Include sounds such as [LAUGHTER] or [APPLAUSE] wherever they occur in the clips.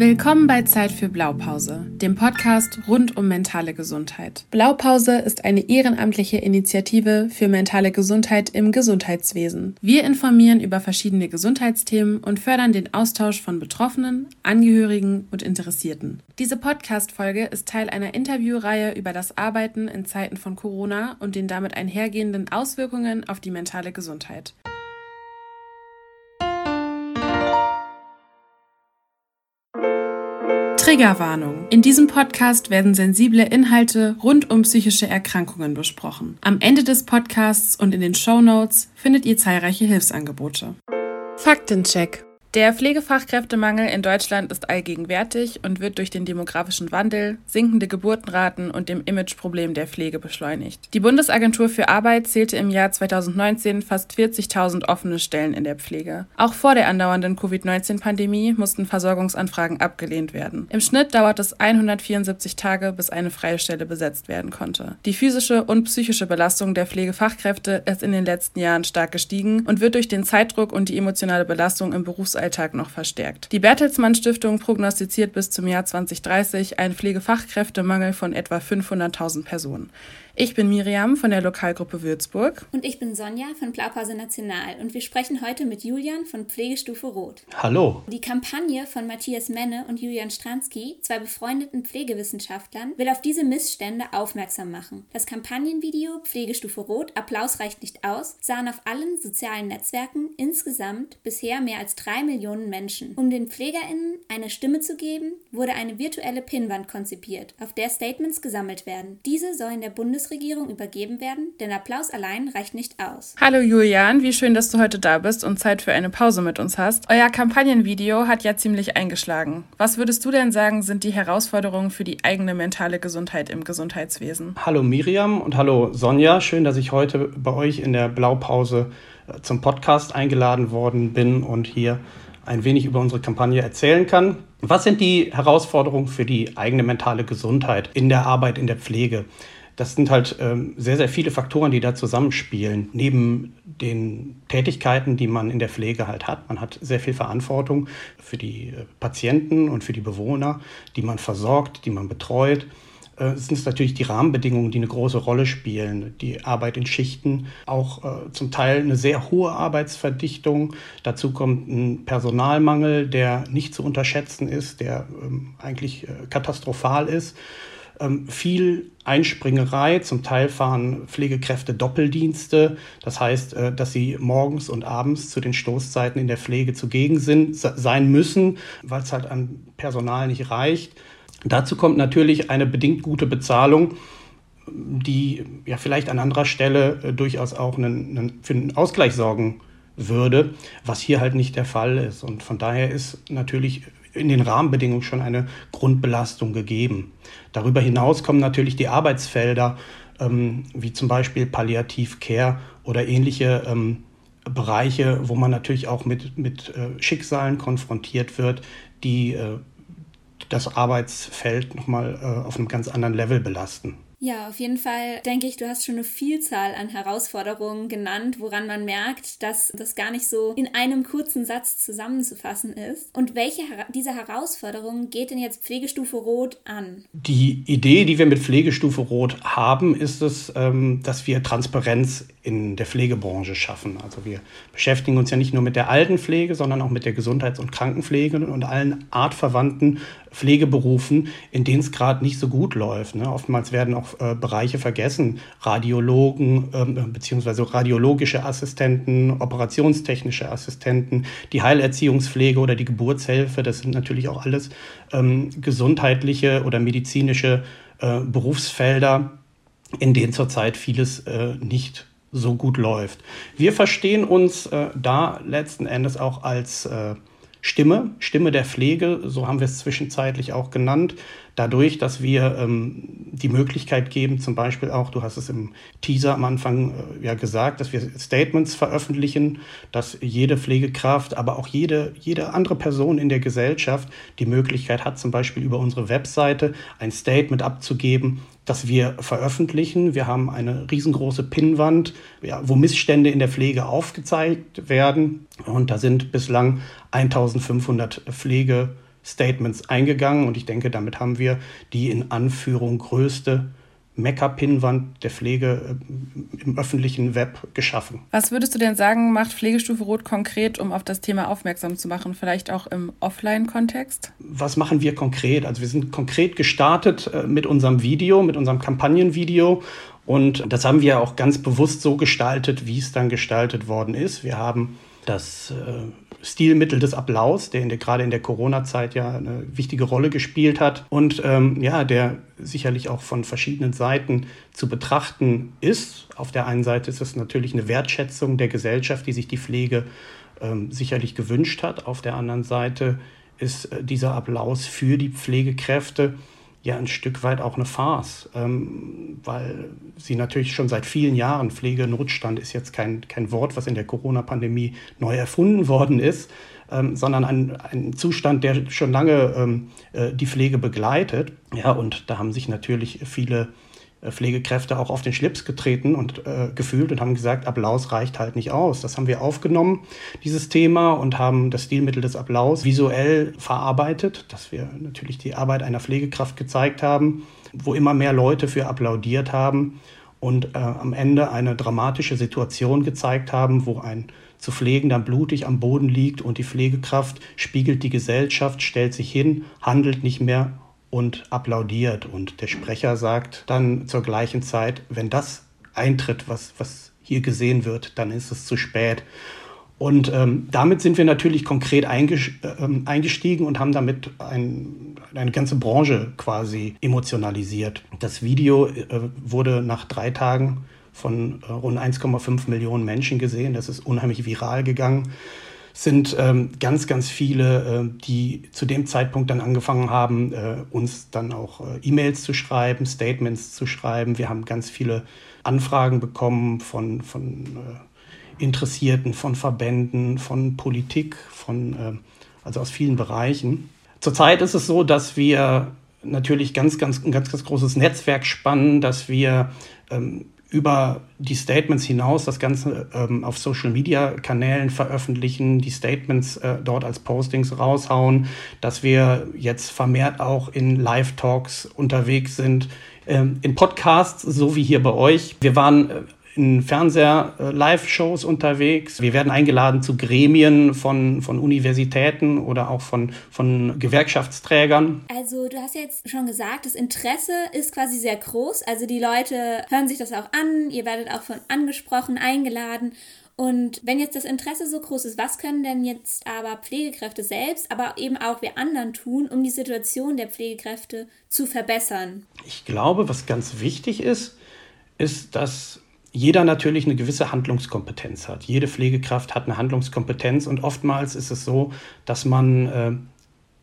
Willkommen bei Zeit für Blaupause, dem Podcast rund um mentale Gesundheit. Blaupause ist eine ehrenamtliche Initiative für mentale Gesundheit im Gesundheitswesen. Wir informieren über verschiedene Gesundheitsthemen und fördern den Austausch von Betroffenen, Angehörigen und Interessierten. Diese Podcast-Folge ist Teil einer Interviewreihe über das Arbeiten in Zeiten von Corona und den damit einhergehenden Auswirkungen auf die mentale Gesundheit. Triggerwarnung. In diesem Podcast werden sensible Inhalte rund um psychische Erkrankungen besprochen. Am Ende des Podcasts und in den Show Notes findet ihr zahlreiche Hilfsangebote. Faktencheck. Der Pflegefachkräftemangel in Deutschland ist allgegenwärtig und wird durch den demografischen Wandel, sinkende Geburtenraten und dem Imageproblem der Pflege beschleunigt. Die Bundesagentur für Arbeit zählte im Jahr 2019 fast 40.000 offene Stellen in der Pflege. Auch vor der andauernden Covid-19-Pandemie mussten Versorgungsanfragen abgelehnt werden. Im Schnitt dauert es 174 Tage, bis eine freie Stelle besetzt werden konnte. Die physische und psychische Belastung der Pflegefachkräfte ist in den letzten Jahren stark gestiegen und wird durch den Zeitdruck und die emotionale Belastung im Berufsalltag Berufsalltag noch verstärkt. Die Bertelsmann Stiftung prognostiziert bis zum Jahr 2030 einen Pflegefachkräftemangel von etwa 500.000 Personen. Ich bin Miriam von der Lokalgruppe Würzburg. Und ich bin Sonja von Blaupause National und wir sprechen heute mit Julian von Pflegestufe Rot. Hallo. Die Kampagne von Matthias Menne und Julian Stransky, zwei befreundeten Pflegewissenschaftlern, will auf diese Missstände aufmerksam machen. Das Kampagnenvideo Pflegestufe Rot, Applaus reicht nicht aus, sahen auf allen sozialen Netzwerken insgesamt bisher mehr als drei Millionen Menschen. Um den PflegerInnen eine Stimme zu geben, wurde eine virtuelle Pinnwand konzipiert, auf der Statements gesammelt werden. Diese sollen der Bundesregierung Bundesregierung übergeben werden, denn Applaus allein reicht nicht aus. Hallo Julian, wie schön, dass du heute da bist und Zeit für eine Pause mit uns hast. Euer Kampagnenvideo hat ja ziemlich eingeschlagen. Was würdest du denn sagen, sind die Herausforderungen für die eigene mentale Gesundheit im Gesundheitswesen? Hallo Miriam und hallo Sonja, schön, dass ich heute bei euch in der Blaupause äh, zum Podcast eingeladen worden bin und hier ein wenig über unsere Kampagne erzählen kann. Was sind die Herausforderungen für die eigene mentale Gesundheit in der Arbeit in der Pflege? Das sind halt ähm, sehr, sehr viele Faktoren, die da zusammenspielen. Neben den Tätigkeiten, die man in der Pflege halt hat. Man hat sehr viel Verantwortung für die äh, Patienten und für die Bewohner, die man versorgt, die man betreut. Äh, es sind natürlich die Rahmenbedingungen, die eine große Rolle spielen. Die Arbeit in Schichten, auch äh, zum Teil eine sehr hohe Arbeitsverdichtung. Dazu kommt ein Personalmangel, der nicht zu unterschätzen ist, der ähm, eigentlich äh, katastrophal ist ähm, viel Einspringerei. Zum Teil fahren Pflegekräfte Doppeldienste. Das heißt, äh, dass sie morgens und abends zu den Stoßzeiten in der Pflege zugegen sind, sein müssen, weil es halt an Personal nicht reicht. Dazu kommt natürlich eine bedingt gute Bezahlung, die ja vielleicht an anderer Stelle äh, durchaus auch einen, einen, für einen Ausgleich sorgen würde, was hier halt nicht der Fall ist. Und von daher ist natürlich in den Rahmenbedingungen schon eine Grundbelastung gegeben. Darüber hinaus kommen natürlich die Arbeitsfelder, ähm, wie zum Beispiel Palliativcare oder ähnliche ähm, Bereiche, wo man natürlich auch mit, mit äh, Schicksalen konfrontiert wird, die äh, das Arbeitsfeld nochmal äh, auf einem ganz anderen Level belasten. Ja, auf jeden Fall denke ich, du hast schon eine Vielzahl an Herausforderungen genannt, woran man merkt, dass das gar nicht so in einem kurzen Satz zusammenzufassen ist. Und welche dieser Herausforderungen geht denn jetzt Pflegestufe Rot an? Die Idee, die wir mit Pflegestufe Rot haben, ist es, ähm, dass wir Transparenz in der Pflegebranche schaffen. Also wir beschäftigen uns ja nicht nur mit der Altenpflege, sondern auch mit der Gesundheits- und Krankenpflege und allen artverwandten Pflegeberufen, in denen es gerade nicht so gut läuft. Ne? Oftmals werden auch äh, Bereiche vergessen, Radiologen ähm, äh, bzw. radiologische Assistenten, operationstechnische Assistenten, die Heilerziehungspflege oder die Geburtshilfe, das sind natürlich auch alles ähm, gesundheitliche oder medizinische äh, Berufsfelder, in denen zurzeit vieles äh, nicht so gut läuft. Wir verstehen uns äh, da letzten Endes auch als äh, Stimme, Stimme der Pflege, so haben wir es zwischenzeitlich auch genannt, dadurch, dass wir ähm, die Möglichkeit geben, zum Beispiel auch, du hast es im Teaser am Anfang äh, ja gesagt, dass wir Statements veröffentlichen, dass jede Pflegekraft, aber auch jede, jede andere Person in der Gesellschaft die Möglichkeit hat, zum Beispiel über unsere Webseite ein Statement abzugeben, das wir veröffentlichen. Wir haben eine riesengroße Pinnwand, ja, wo Missstände in der Pflege aufgezeigt werden. Und da sind bislang 1500 Pflege Statements eingegangen und ich denke, damit haben wir die in Anführung größte Meckerpinnwand der Pflege äh, im öffentlichen Web geschaffen. Was würdest du denn sagen, macht Pflegestufe Rot konkret, um auf das Thema aufmerksam zu machen, vielleicht auch im Offline-Kontext? Was machen wir konkret? Also wir sind konkret gestartet äh, mit unserem Video, mit unserem Kampagnenvideo und das haben wir auch ganz bewusst so gestaltet, wie es dann gestaltet worden ist. Wir haben das äh, Stilmittel des Applaus, der, der gerade in der Corona-Zeit ja eine wichtige Rolle gespielt hat und ähm, ja, der sicherlich auch von verschiedenen Seiten zu betrachten ist. Auf der einen Seite ist es natürlich eine Wertschätzung der Gesellschaft, die sich die Pflege ähm, sicherlich gewünscht hat. Auf der anderen Seite ist äh, dieser Applaus für die Pflegekräfte ja ein Stück weit auch eine Farce, ähm, weil sie natürlich schon seit vielen Jahren, Pflegenotstand ist jetzt kein, kein Wort, was in der Corona-Pandemie neu erfunden worden ist, ähm, sondern ein, ein Zustand, der schon lange ähm, äh, die Pflege begleitet. Ja, und da haben sich natürlich viele Pflegekräfte auch auf den Schlips getreten und äh, gefühlt und haben gesagt, Applaus reicht halt nicht aus. Das haben wir aufgenommen, dieses Thema, und haben das Stilmittel des Applaus visuell verarbeitet, dass wir natürlich die Arbeit einer Pflegekraft gezeigt haben, wo immer mehr Leute für applaudiert haben und äh, am Ende eine dramatische Situation gezeigt haben, wo ein zu Pflegender blutig am Boden liegt und die Pflegekraft spiegelt die Gesellschaft, stellt sich hin, handelt nicht mehr und applaudiert. Und der Sprecher sagt dann zur gleichen Zeit, wenn das eintritt, was, was hier gesehen wird, dann ist es zu spät. Und ähm, damit sind wir natürlich konkret ähm, eingestiegen und haben damit ein, eine ganze Branche quasi emotionalisiert. Das Video äh, wurde nach drei Tagen von äh, rund 1,5 Millionen Menschen gesehen. Das ist unheimlich viral gegangen sind ähm, ganz, ganz viele, äh, die zu dem Zeitpunkt dann angefangen haben, äh, uns dann auch äh, E-Mails zu schreiben, Statements zu schreiben. Wir haben ganz viele Anfragen bekommen von, von äh, Interessierten, von Verbänden, von Politik, von, äh, also aus vielen Bereichen. Zurzeit ist es so, dass wir natürlich ganz, ganz, ein ganz, ganz großes Netzwerk spannen, dass wir ähm, über die Statements hinaus das Ganze ähm, auf Social-Media-Kanälen veröffentlichen, die Statements äh, dort als Postings raushauen, dass wir jetzt vermehrt auch in Live-Talks unterwegs sind, ähm, in Podcasts, so wie hier bei euch. Wir waren äh, in Fernseher-Live-Shows unterwegs. Wir werden eingeladen zu Gremien von, von Universitäten oder auch von, von Gewerkschaftsträgern. Also du hast jetzt schon gesagt, das Interesse ist quasi sehr groß. Also die Leute hören sich das auch an, ihr werdet auch von angesprochen, eingeladen. Und wenn jetzt das Interesse so groß ist, was können denn jetzt aber Pflegekräfte selbst, aber eben auch wir anderen tun, um die Situation der Pflegekräfte zu verbessern? Ich glaube, was ganz wichtig ist, ist, dass jeder natürlich eine gewisse Handlungskompetenz hat. Jede Pflegekraft hat eine Handlungskompetenz und oftmals ist es so, dass man äh,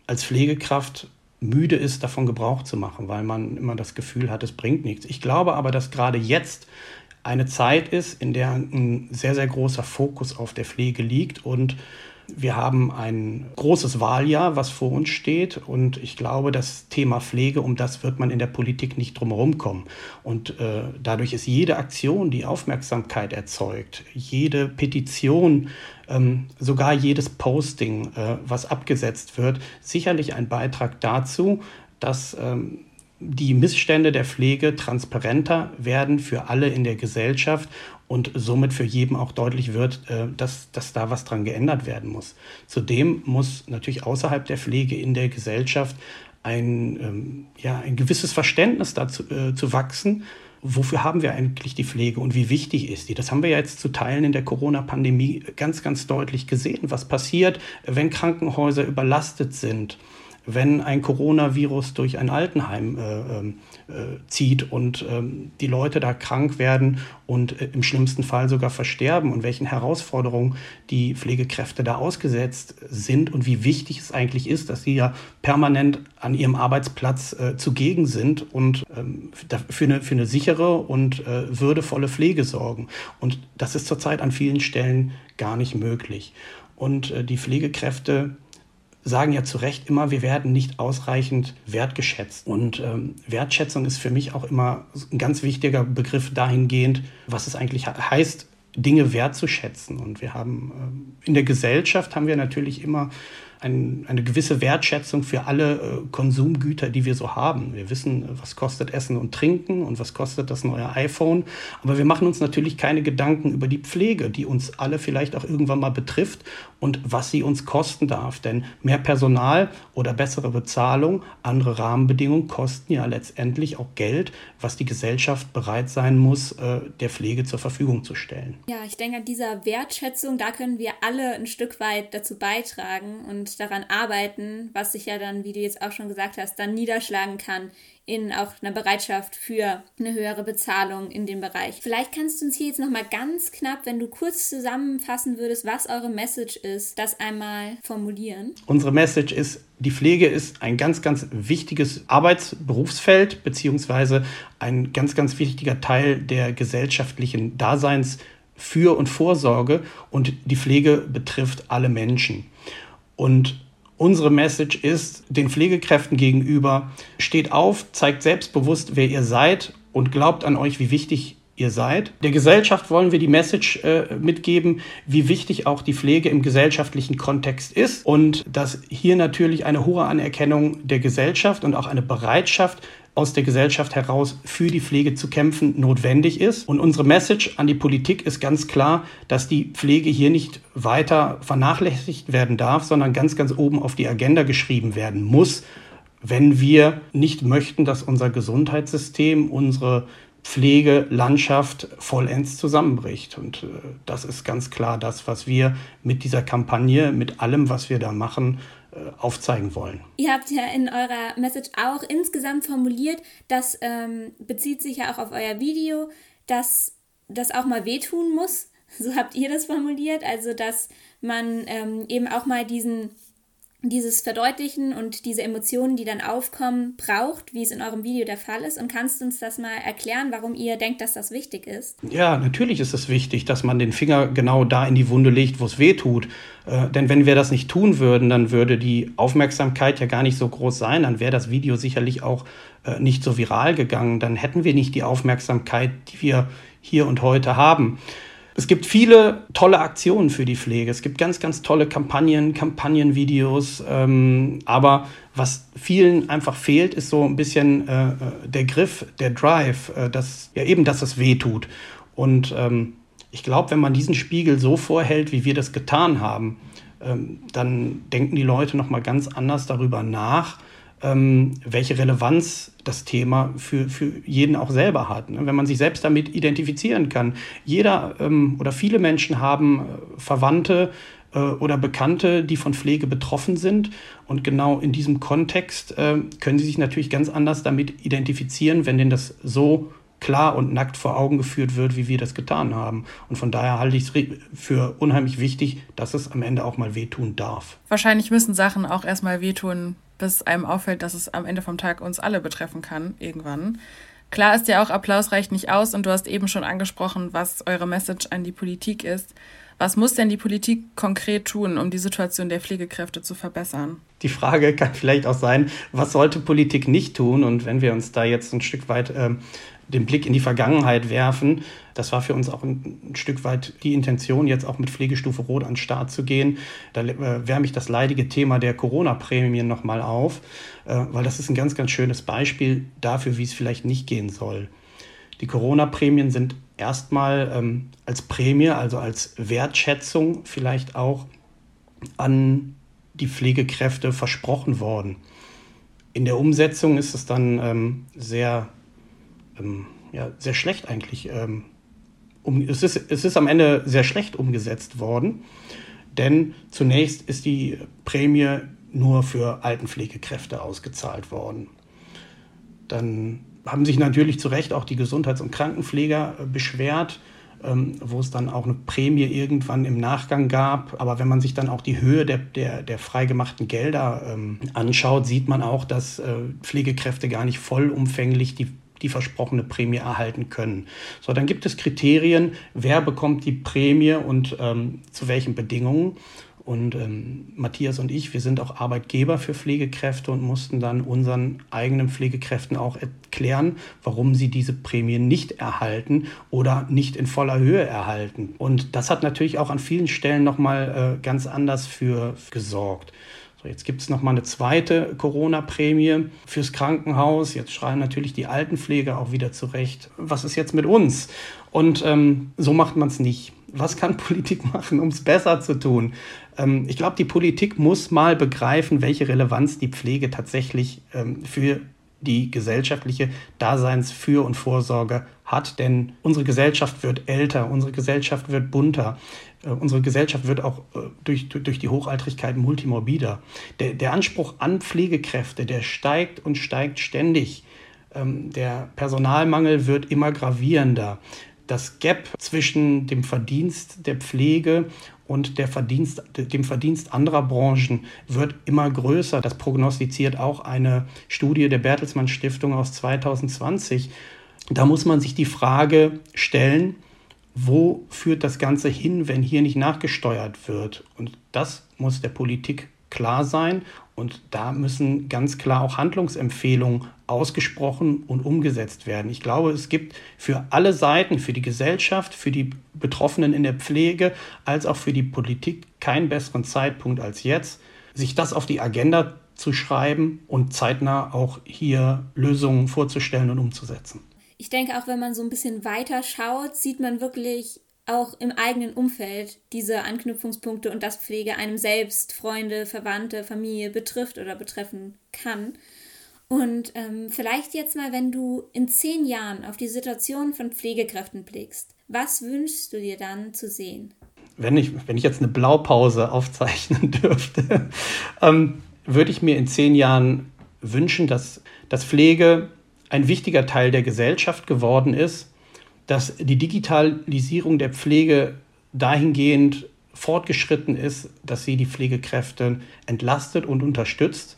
als Pflegekraft müde ist, davon Gebrauch zu machen, weil man immer das Gefühl hat, es bringt nichts. Ich glaube aber, dass gerade jetzt eine Zeit ist, in der ein sehr, sehr großer Fokus auf der Pflege liegt und wir haben ein großes Wahljahr, was vor uns steht. Und ich glaube, das Thema Pflege, um das wird man in der Politik nicht drumherum kommen. Und äh, dadurch ist jede Aktion, die Aufmerksamkeit erzeugt, jede Petition, ähm, sogar jedes Posting, äh, was abgesetzt wird, sicherlich ein Beitrag dazu, dass ähm, die Missstände der Pflege transparenter werden für alle in der Gesellschaft und somit für jeden auch deutlich wird, äh, dass, dass da was dran geändert werden muss. Zudem muss natürlich außerhalb der Pflege in der Gesellschaft ein, ähm, ja, ein gewisses Verständnis dazu äh, zu wachsen. Wofür haben wir eigentlich die Pflege und wie wichtig ist die? Das haben wir ja jetzt zu Teilen in der Corona-Pandemie ganz, ganz deutlich gesehen. Was passiert, wenn Krankenhäuser überlastet sind? Wenn ein Coronavirus durch ein Altenheim äh, ähm, äh, zieht und ähm, die Leute da krank werden und äh, im schlimmsten Fall sogar versterben und welchen Herausforderungen die Pflegekräfte da ausgesetzt sind und wie wichtig es eigentlich ist, dass sie ja permanent an ihrem Arbeitsplatz äh, zugegen sind und ähm, für, eine, für eine sichere und äh, würdevolle Pflege sorgen. Und das ist zurzeit an vielen Stellen gar nicht möglich. Und äh, die Pflegekräfte sagen ja zu Recht immer, wir werden nicht ausreichend wertgeschätzt. Und ähm, Wertschätzung ist für mich auch immer ein ganz wichtiger Begriff dahingehend, was es eigentlich heißt, Dinge wertzuschätzen. Und wir haben äh, in der Gesellschaft haben wir natürlich immer ein, eine gewisse Wertschätzung für alle äh, Konsumgüter, die wir so haben. Wir wissen, was kostet Essen und Trinken und was kostet das neue iPhone. Aber wir machen uns natürlich keine Gedanken über die Pflege, die uns alle vielleicht auch irgendwann mal betrifft und was sie uns kosten darf. Denn mehr Personal oder bessere Bezahlung, andere Rahmenbedingungen kosten ja letztendlich auch Geld, was die Gesellschaft bereit sein muss, äh, der Pflege zur Verfügung zu stellen. Ja, ich denke, an dieser Wertschätzung, da können wir alle ein Stück weit dazu beitragen und daran arbeiten, was sich ja dann, wie du jetzt auch schon gesagt hast, dann niederschlagen kann in auch einer Bereitschaft für eine höhere Bezahlung in dem Bereich. Vielleicht kannst du uns hier jetzt nochmal ganz knapp, wenn du kurz zusammenfassen würdest, was eure Message ist, das einmal formulieren. Unsere Message ist, die Pflege ist ein ganz, ganz wichtiges Arbeitsberufsfeld beziehungsweise ein ganz, ganz wichtiger Teil der gesellschaftlichen Daseins für und Vorsorge und die Pflege betrifft alle Menschen. Und Unsere Message ist den Pflegekräften gegenüber, steht auf, zeigt selbstbewusst, wer ihr seid und glaubt an euch, wie wichtig ihr seid. Der Gesellschaft wollen wir die Message äh, mitgeben, wie wichtig auch die Pflege im gesellschaftlichen Kontext ist und dass hier natürlich eine hohe Anerkennung der Gesellschaft und auch eine Bereitschaft aus der Gesellschaft heraus für die Pflege zu kämpfen notwendig ist. Und unsere Message an die Politik ist ganz klar, dass die Pflege hier nicht weiter vernachlässigt werden darf, sondern ganz, ganz oben auf die Agenda geschrieben werden muss, wenn wir nicht möchten, dass unser Gesundheitssystem, unsere Pflegelandschaft vollends zusammenbricht. Und äh, das ist ganz klar das, was wir mit dieser Kampagne, mit allem, was wir da machen, äh, aufzeigen wollen. Ihr habt ja in eurer Message auch insgesamt formuliert, das ähm, bezieht sich ja auch auf euer Video, dass das auch mal wehtun muss. [LAUGHS] So habt ihr das formuliert, also dass man ähm, eben auch mal diesen dieses Verdeutlichen und diese Emotionen, die dann aufkommen, braucht, wie es in eurem Video der Fall ist? Und kannst du uns das mal erklären, warum ihr denkt, dass das wichtig ist? Ja, natürlich ist es wichtig, dass man den Finger genau da in die Wunde legt, wo es weh tut. Äh, denn wenn wir das nicht tun würden, dann würde die Aufmerksamkeit ja gar nicht so groß sein. Dann wäre das Video sicherlich auch äh, nicht so viral gegangen. Dann hätten wir nicht die Aufmerksamkeit, die wir hier und heute haben. Es gibt viele tolle Aktionen für die Pflege. Es gibt ganz, ganz tolle Kampagnen, Kampagnenvideos. Ähm, aber was vielen einfach fehlt, ist so ein bisschen äh, äh, der Griff, der Drive, äh, dass, ja eben, dass es weh tut. Und ähm, ich glaube, wenn man diesen Spiegel so vorhält, wie wir das getan haben, ähm, dann denken die Leute noch mal ganz anders darüber nach ähm, welche Relevanz das Thema für, für jeden auch selber hat. Ne? Wenn man sich selbst damit identifizieren kann. Jeder ähm, oder viele Menschen haben äh, Verwandte äh, oder Bekannte, die von Pflege betroffen sind. Und genau in diesem Kontext äh, können sie sich natürlich ganz anders damit identifizieren, wenn denn das so klar und nackt vor Augen geführt wird, wie wir das getan haben. Und von daher halte ich es für unheimlich wichtig, dass es am Ende auch mal wehtun darf. Wahrscheinlich müssen Sachen auch erstmal wehtun, bis einem auffällt, dass es am Ende vom Tag uns alle betreffen kann, irgendwann. Klar ist ja auch, Applaus reicht nicht aus und du hast eben schon angesprochen, was eure Message an die Politik ist. Was muss denn die Politik konkret tun, um die Situation der Pflegekräfte zu verbessern? Die Frage [LAUGHS] kann vielleicht auch sein, was sollte Politik nicht tun? Und wenn wir uns da jetzt ein Stück weit äh, den Blick in die Vergangenheit werfen. Das war für uns auch ein, Stück weit die Intention, jetzt auch mit Pflegestufe Rot an den Start zu gehen. Da äh, wärme ich das leidige Thema der Corona-Prämien nochmal auf, äh, weil das ist ein ganz, ganz schönes Beispiel dafür, wie es vielleicht nicht gehen soll. Die Corona-Prämien sind erstmal ähm, als Prämie, also als Wertschätzung vielleicht auch an die Pflegekräfte versprochen worden. In der Umsetzung ist es dann ähm, sehr ähm, ja, sehr schlecht eigentlich. Ähm, um, es, ist, es ist am Ende sehr schlecht umgesetzt worden, denn zunächst ist die Prämie nur für Altenpflegekräfte ausgezahlt worden. Dann haben sich natürlich zu Recht auch die Gesundheits- und Krankenpfleger äh, beschwert, ähm, wo es dann auch eine Prämie irgendwann im Nachgang gab. Aber wenn man sich dann auch die Höhe der, der, der freigemachten Gelder ähm, anschaut, sieht man auch, dass äh, Pflegekräfte gar nicht vollumfänglich die die versprochene Prämie erhalten können. So, dann gibt es Kriterien, wer bekommt die Prämie und ähm, zu welchen Bedingungen. Und ähm, Matthias und ich, wir sind auch Arbeitgeber für Pflegekräfte und mussten dann unseren eigenen Pflegekräften auch erklären, warum sie diese Prämie nicht erhalten oder nicht in voller Höhe erhalten. Und das hat natürlich auch an vielen Stellen nochmal äh, ganz anders für gesorgt. So, jetzt gibt es nochmal eine zweite Corona-Prämie fürs Krankenhaus. Jetzt schreien natürlich die Altenpfleger auch wieder zurecht. Was ist jetzt mit uns? Und ähm, so macht man es nicht. Was kann [LAUGHS] Politik machen, um es besser zu tun? Ähm, ich glaube, die Politik muss mal begreifen, welche Relevanz die Pflege tatsächlich ähm, für die gesellschaftliche Daseinsfür- und Vorsorge hat. Denn unsere Gesellschaft wird älter, unsere Gesellschaft wird bunter, äh, unsere Gesellschaft wird auch äh, durch, durch die Hochaltrigkeit multimorbider. Der, der Anspruch an Pflegekräfte, der steigt und steigt ständig. Ähm, der Personalmangel wird immer gravierender. Das Gap zwischen dem Verdienst der Pflege und Verdienst, dem Verdienst anderer Branchen wird immer größer. Das prognostiziert auch eine Studie der Bertelsmann Stiftung aus 2020. Da muss man sich die Frage stellen, wo führt das Ganze hin, wenn hier nicht nachgesteuert wird? Und das muss der Politik klar sein. Und da müssen ganz klar auch Handlungsempfehlungen ausgesprochen und umgesetzt werden. Ich glaube, es gibt für alle Seiten, für die Gesellschaft, für die Betroffenen in der Pflege, als auch für die Politik keinen besseren Zeitpunkt als jetzt, sich das auf die Agenda zu schreiben und zeitnah auch hier Lösungen vorzustellen und umzusetzen. Ich denke, auch wenn man so ein bisschen weiter schaut, sieht man wirklich auch im eigenen Umfeld diese Anknüpfungspunkte und dass Pflege einem selbst, Freunde, Verwandte, Familie betrifft oder betreffen kann. Und ähm, vielleicht jetzt mal, wenn du in zehn Jahren auf die Situation von Pflegekräften blickst, was wünschst du dir dann zu sehen? Wenn ich, wenn ich jetzt eine Blaupause [LAUGHS] aufzeichnen dürfte, ähm, würde ich mir in zehn Jahren wünschen, dass, dass Pflege ein wichtiger Teil der Gesellschaft geworden ist dass die Digitalisierung der Pflege dahingehend fortgeschritten ist, dass sie die Pflegekräfte entlastet und unterstützt,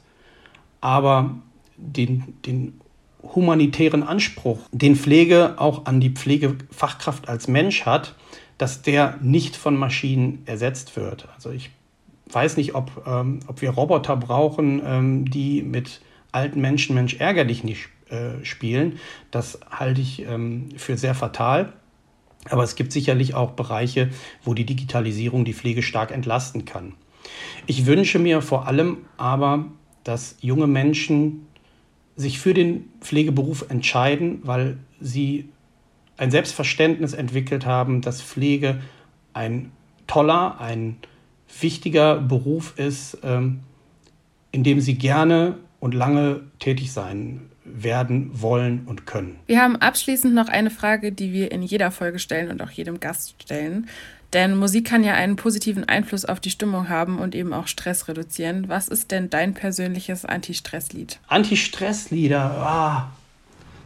aber den, den humanitären Anspruch, den Pflege auch an die Pflegefachkraft als Mensch hat, dass der nicht von Maschinen ersetzt wird. Also ich weiß nicht, ob, ähm, ob wir Roboter brauchen, ähm, die mit alten Menschen Mensch ärgerlich nicht äh, spielen. Das halte ich ähm, für sehr fatal. Aber es gibt sicherlich auch Bereiche, wo die Digitalisierung die Pflege stark entlasten kann. Ich wünsche mir vor allem aber, dass junge Menschen sich für den Pflegeberuf entscheiden, weil sie ein Selbstverständnis entwickelt haben, dass Pflege ein toller, ein wichtiger Beruf ist, ähm, in dem sie gerne und lange tätig sein werden wollen und können. Wir haben abschließend noch eine Frage, die wir in jeder Folge stellen und auch jedem Gast stellen. Denn Musik kann ja einen positiven Einfluss auf die Stimmung haben und eben auch Stress reduzieren. Was ist denn dein persönliches Anti-Stress-Lied? Anti-Stress-Lieder, ah,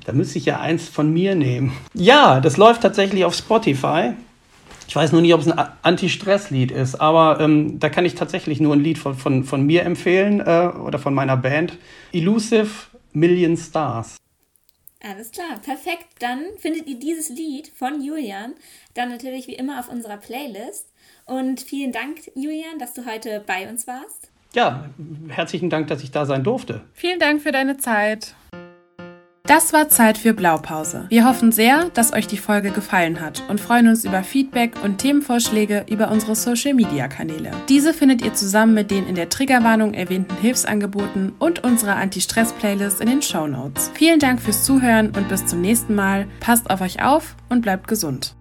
da müsste ich ja eins von mir nehmen. Ja, das läuft tatsächlich auf Spotify. Ich weiß nur nicht, ob es ein Anti-Stress-Lied ist, aber ähm, da kann ich tatsächlich nur ein Lied von, von, von mir empfehlen äh, oder von meiner Band. Elusive Million Stars. Alles klar, perfekt. Dann findet ihr dieses Lied von Julian dann natürlich wie immer auf unserer Playlist. Und vielen Dank, Julian, dass du heute bei uns warst. Ja, herzlichen Dank, dass ich da sein durfte. Vielen Dank für deine Zeit. Das war Zeit für Blaupause. Wir hoffen sehr, dass euch die Folge gefallen hat und freuen uns über Feedback und Themenvorschläge über unsere Social Media Kanäle. Diese findet ihr zusammen mit den in der Triggerwarnung erwähnten Hilfsangeboten und unserer Anti-Stress-Playlist in den Show Notes. Vielen Dank fürs Zuhören und bis zum nächsten Mal. Passt auf euch auf und bleibt gesund.